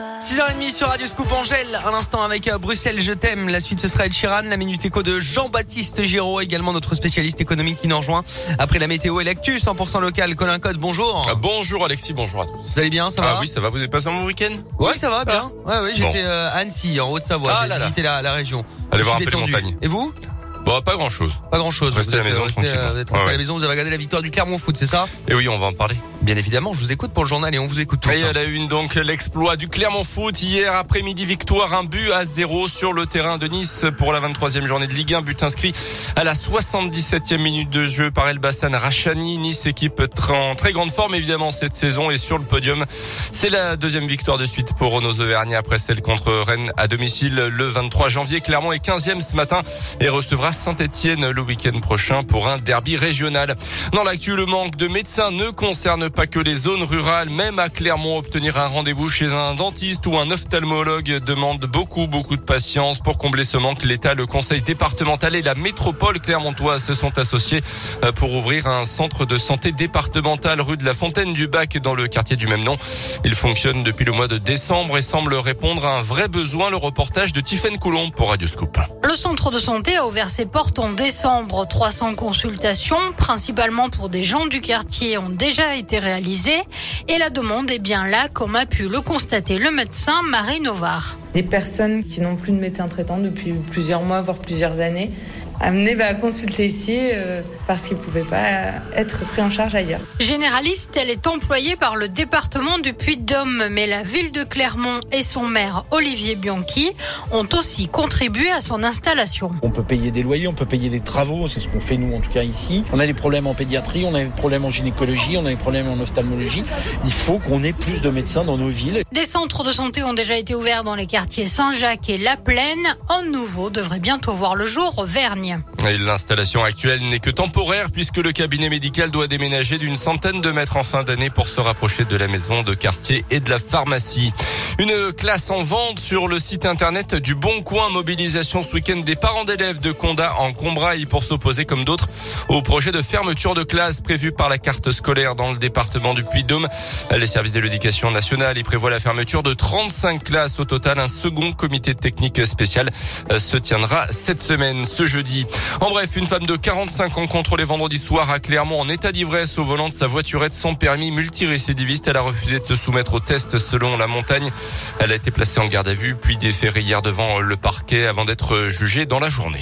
6h30 sur Radio Scoop Angèle. Un instant avec euh, Bruxelles, je t'aime. La suite, ce sera Ed Sheeran, la minute éco de Jean-Baptiste Giraud, également notre spécialiste économique qui nous rejoint. Après la météo et l'actu, 100% local. Colin Code, bonjour. Ah, bonjour Alexis, bonjour à tous. Vous allez bien, ça Ah va oui, ça va, vous avez passé un bon week-end? Oui, ça va bien. Ouais, ouais, j'étais Bon. euh, à Annecy, en Haute-Savoie. Ah J'ai visité la, la région. Allez Je voir un peu les montagnes. Et vous? Bon, pas grand chose. Pas grand-chose. Restez Vous à la maison, euh, Vous êtes Ouais, à la maison, vous avez regardé la victoire du Clermont Foot, c'est ça? Et oui, on va en parler. Bien évidemment, je vous écoute pour le journal et on vous écoute tous. Et à la une, donc, l'exploit du Clermont Foot. Hier après-midi, victoire, un but à zéro sur le terrain de Nice pour la 23e journée de Ligue 1. But inscrit à la 77e minute de jeu par Elbassan Rachani. Nice, équipe en très grande forme, évidemment, cette saison et sur le podium. C'est la deuxième victoire de suite pour Renaud Auvergne après celle contre Rennes à domicile le 23 janvier. Clermont est 15e ce matin et recevra Saint-Etienne le week-end prochain pour un derby régional. Dans l'actu, le manque de médecins ne concerne pas que les zones rurales. Même à Clermont, obtenir un rendez-vous chez un dentiste ou un ophtalmologue demande beaucoup, beaucoup de patience. Pour combler ce manque, l'État, le conseil départemental et la métropole clermontoise se sont associés euh, pour ouvrir un centre de santé départemental rue de la Fontaine du Bac dans le quartier du même nom. Il fonctionne depuis le mois de décembre et semble répondre à un vrai besoin. Le reportage de Tiffaine Coulomb pour Radio Scoop. Le centre de santé a ouvert ses portes en décembre. 300 consultations, principalement pour des gens du quartier, ont déjà été réalisées. Et la demande est bien là, comme a pu le constater le médecin Marie Novard. Des personnes qui n'ont plus de médecin traitant depuis plusieurs mois, voire plusieurs années, amenées bah, à consulter ici euh, parce qu'ils ne pouvaient pas être pris en charge ailleurs. Généraliste, elle est employée par le département du Puy-de-Dôme, mais la ville de Clermont et son maire Olivier Bianchi ont aussi contribué à son installation. On peut payer des loyers, on peut payer des travaux, c'est ce qu'on fait nous en tout cas ici. On a des problèmes en pédiatrie, on a des problèmes en gynécologie, on a des problèmes en ophtalmologie. Il faut qu'on ait plus de médecins dans nos villes. Des centres de santé ont déjà été ouverts dans les quartiers Saint-Jacques et La Plaine. Un nouveau devrait bientôt voir le jour au Vergne. L'installation actuelle n'est que temporaire puisque le cabinet médical doit déménager d'une centaine de mètres en fin d'année pour se rapprocher de la maison de quartier et de la pharmacie. Une classe en vente sur le site internet du Bon Coin. Mobilisation ce week-end des parents d'élèves de Condat en Combraille pour s'opposer comme d'autres au projet de fermeture de classe prévu par la carte scolaire dans le département du Puy-de-Dôme. Les services de l'éducation nationale y prévoient la fermeture de 35 classes au total. Un second comité technique spécial euh, se tiendra cette semaine, ce jeudi. En bref, une femme de 45 ans contrôlée vendredi soir à Clermont en état d'ivresse au volant de sa voiturette sans permis multirécidiviste. Elle a refusé de se soumettre au test selon la montagne. Elle a été placée en garde à vue puis déférée hier devant le parquet avant d'être jugée dans la journée.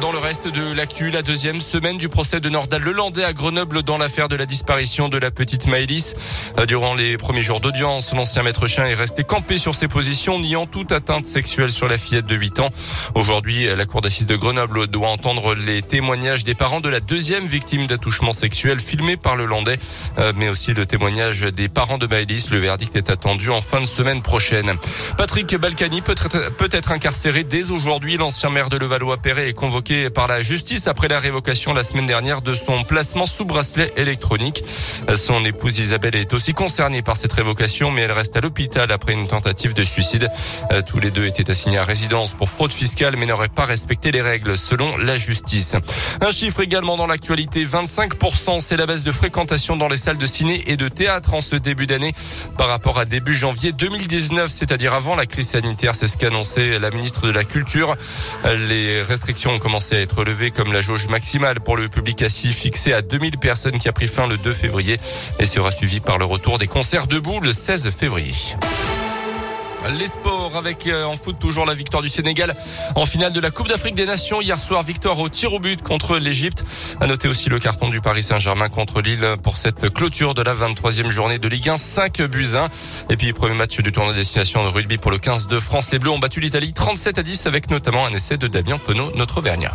Dans le reste de l'actu, la deuxième semaine du procès de Nordal Lelandais à Grenoble dans l'affaire de la disparition de la petite Maëlys. Euh, Durant les premiers jours d'audience, l'ancien maître chien est resté campé sur ses positions, niant toute atteinte sexuelle sur la fillette de 8 ans. Aujourd'hui, la cour d'assises de Grenoble doit entendre les témoignages des parents de la deuxième victime d'attouchement sexuel filmé par le Landais, euh, mais aussi le témoignage des parents de Maëlys. Le verdict est attendu en fin de semaine prochaine. Patrick Balkany peut peut être incarcéré dès aujourd'hui. L'ancien maire de Levallois-Perret est convoqué par la justice après la révocation la semaine dernière de son placement sous bracelet électronique. Son épouse Isabelle est aussi concernée par cette révocation, mais elle reste à l'hôpital après une tentative de suicide. Euh, Tous les deux étaient assignés à résidence pour fraude fiscale, mais n'auraient pas respecté les règles selon la justice. Un chiffre également dans l'actualité, 25%, c'est la baisse de fréquentation dans les salles de ciné et de théâtre en ce début d'année par rapport à début janvier 2019, c'est-à-dire avant la crise sanitaire. C'est ce qu'a annoncé la ministre de la Culture. Les restrictions ont commencé à être levées comme la jauge maximale pour le public assis fixée à 2000 personnes qui a pris fin le 2 février et sera suivi par le retour des concerts debout le 16 février. Les sports avec euh, en foot toujours la victoire du Sénégal en finale de la Coupe d'Afrique des Nations hier soir victoire au tir au but contre l'Égypte. À noter aussi le carton du Paris Saint-Germain contre Lille pour cette clôture de la 23e journée de Ligue 1 5 buts 1 et puis premier match du tournoi destination de rugby pour le 15 de France. Les Bleus ont battu l'Italie 37 à 10 avec notamment un essai de Damien Penaud notre Auvergnat.